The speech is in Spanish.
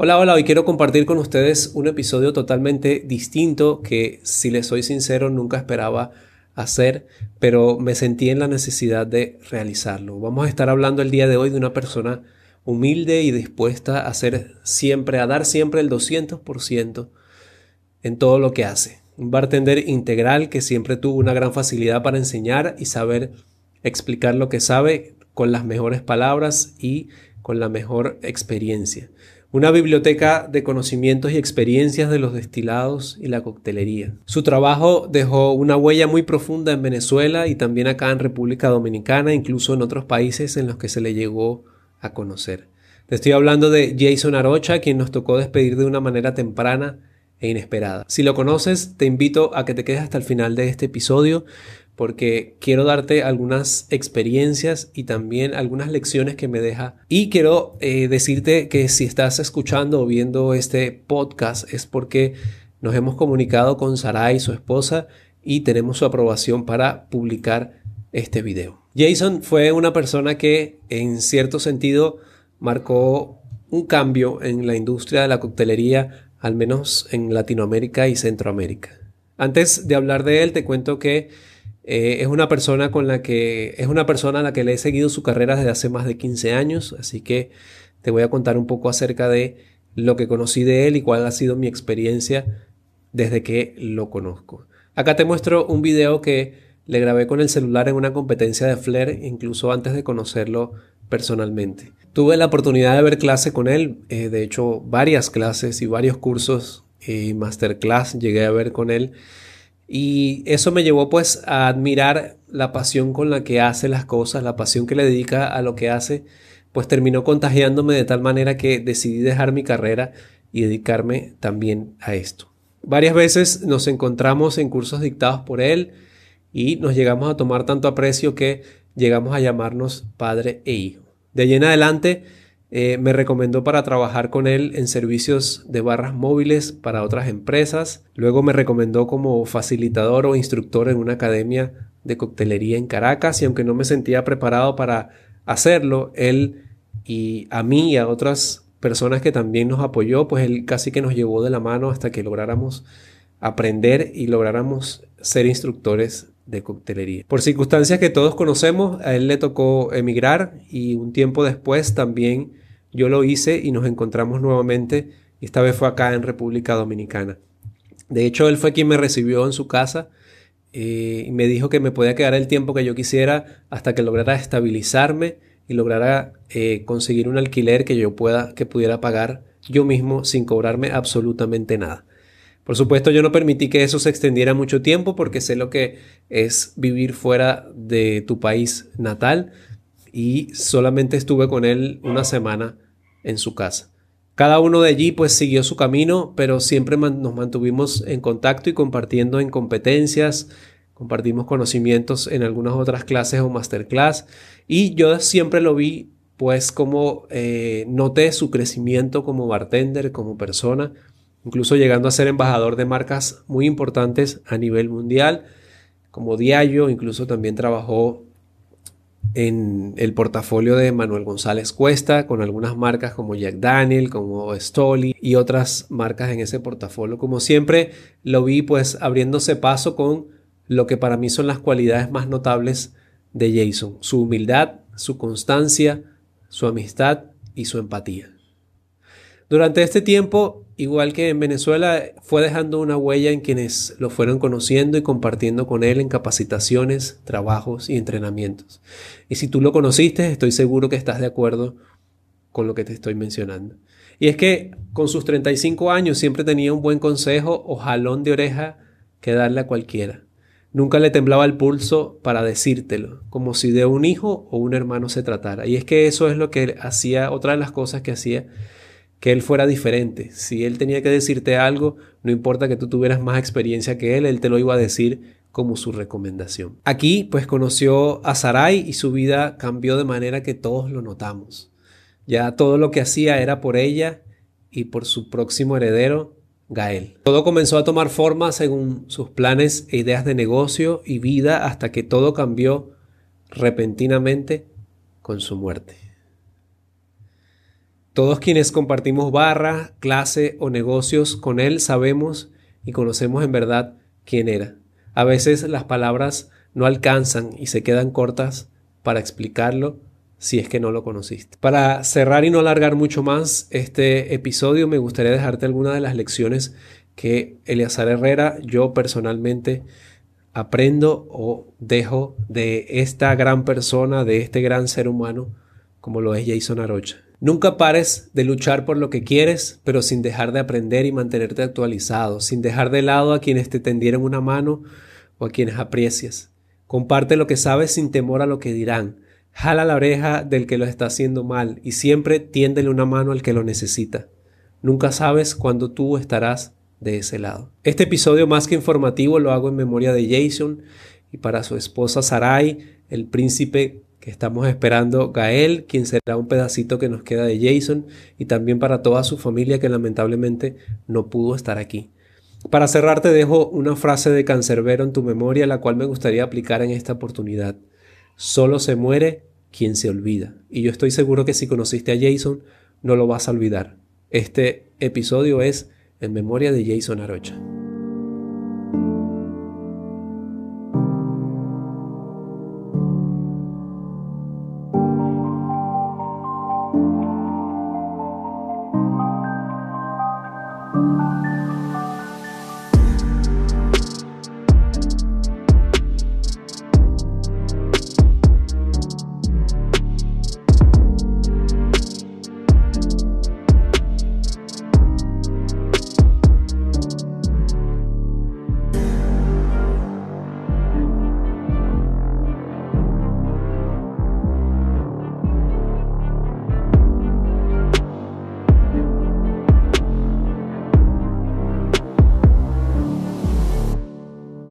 Hola, hola, hoy quiero compartir con ustedes un episodio totalmente distinto que, si les soy sincero, nunca esperaba hacer, pero me sentí en la necesidad de realizarlo. Vamos a estar hablando el día de hoy de una persona humilde y dispuesta a hacer siempre, a dar siempre el 200% en todo lo que hace. Un bartender integral que siempre tuvo una gran facilidad para enseñar y saber explicar lo que sabe con las mejores palabras y con la mejor experiencia una biblioteca de conocimientos y experiencias de los destilados y la coctelería. Su trabajo dejó una huella muy profunda en Venezuela y también acá en República Dominicana, incluso en otros países en los que se le llegó a conocer. Te estoy hablando de Jason Arocha, quien nos tocó despedir de una manera temprana e inesperada. Si lo conoces, te invito a que te quedes hasta el final de este episodio porque quiero darte algunas experiencias y también algunas lecciones que me deja. Y quiero eh, decirte que si estás escuchando o viendo este podcast es porque nos hemos comunicado con Sarai, su esposa, y tenemos su aprobación para publicar este video. Jason fue una persona que en cierto sentido marcó un cambio en la industria de la coctelería, al menos en Latinoamérica y Centroamérica. Antes de hablar de él, te cuento que eh, es una persona con la que es una persona a la que le he seguido su carrera desde hace más de 15 años, así que te voy a contar un poco acerca de lo que conocí de él y cuál ha sido mi experiencia desde que lo conozco. Acá te muestro un video que le grabé con el celular en una competencia de Flair, incluso antes de conocerlo personalmente. Tuve la oportunidad de ver clase con él, eh, de hecho varias clases y varios cursos y masterclass llegué a ver con él y eso me llevó pues a admirar la pasión con la que hace las cosas, la pasión que le dedica a lo que hace, pues terminó contagiándome de tal manera que decidí dejar mi carrera y dedicarme también a esto. Varias veces nos encontramos en cursos dictados por él y nos llegamos a tomar tanto aprecio que llegamos a llamarnos padre e hijo. De allí en adelante eh, me recomendó para trabajar con él en servicios de barras móviles para otras empresas. Luego me recomendó como facilitador o instructor en una academia de coctelería en Caracas y aunque no me sentía preparado para hacerlo, él y a mí y a otras personas que también nos apoyó, pues él casi que nos llevó de la mano hasta que lográramos aprender y lográramos ser instructores de coctelería. Por circunstancias que todos conocemos, a él le tocó emigrar y un tiempo después también yo lo hice y nos encontramos nuevamente. Y esta vez fue acá en República Dominicana. De hecho, él fue quien me recibió en su casa eh, y me dijo que me podía quedar el tiempo que yo quisiera hasta que lograra estabilizarme y lograra eh, conseguir un alquiler que yo pueda, que pudiera pagar yo mismo sin cobrarme absolutamente nada. Por supuesto, yo no permití que eso se extendiera mucho tiempo porque sé lo que es vivir fuera de tu país natal y solamente estuve con él una semana en su casa. Cada uno de allí pues siguió su camino, pero siempre nos mantuvimos en contacto y compartiendo en competencias, compartimos conocimientos en algunas otras clases o masterclass y yo siempre lo vi pues como eh, noté su crecimiento como bartender, como persona, incluso llegando a ser embajador de marcas muy importantes a nivel mundial, como Diallo, incluso también trabajó en el portafolio de Manuel González Cuesta, con algunas marcas como Jack Daniel, como Stoli y otras marcas en ese portafolio. Como siempre, lo vi pues abriéndose paso con lo que para mí son las cualidades más notables de Jason, su humildad, su constancia, su amistad y su empatía. Durante este tiempo, igual que en Venezuela, fue dejando una huella en quienes lo fueron conociendo y compartiendo con él en capacitaciones, trabajos y entrenamientos. Y si tú lo conociste, estoy seguro que estás de acuerdo con lo que te estoy mencionando. Y es que con sus 35 años siempre tenía un buen consejo o jalón de oreja que darle a cualquiera. Nunca le temblaba el pulso para decírtelo, como si de un hijo o un hermano se tratara. Y es que eso es lo que hacía, otra de las cosas que hacía que él fuera diferente. Si él tenía que decirte algo, no importa que tú tuvieras más experiencia que él, él te lo iba a decir como su recomendación. Aquí pues conoció a Sarai y su vida cambió de manera que todos lo notamos. Ya todo lo que hacía era por ella y por su próximo heredero, Gael. Todo comenzó a tomar forma según sus planes e ideas de negocio y vida hasta que todo cambió repentinamente con su muerte. Todos quienes compartimos barra, clase o negocios con él sabemos y conocemos en verdad quién era. A veces las palabras no alcanzan y se quedan cortas para explicarlo si es que no lo conociste. Para cerrar y no alargar mucho más este episodio, me gustaría dejarte algunas de las lecciones que Eleazar Herrera, yo personalmente, aprendo o dejo de esta gran persona, de este gran ser humano, como lo es Jason Arocha. Nunca pares de luchar por lo que quieres, pero sin dejar de aprender y mantenerte actualizado, sin dejar de lado a quienes te tendieron una mano o a quienes aprecias. Comparte lo que sabes sin temor a lo que dirán. Jala la oreja del que lo está haciendo mal y siempre tiéndele una mano al que lo necesita. Nunca sabes cuándo tú estarás de ese lado. Este episodio más que informativo lo hago en memoria de Jason y para su esposa Sarai, el príncipe que estamos esperando, Gael, quien será un pedacito que nos queda de Jason, y también para toda su familia que lamentablemente no pudo estar aquí. Para cerrar te dejo una frase de Cancerbero en tu memoria, la cual me gustaría aplicar en esta oportunidad. Solo se muere quien se olvida. Y yo estoy seguro que si conociste a Jason, no lo vas a olvidar. Este episodio es en memoria de Jason Arocha.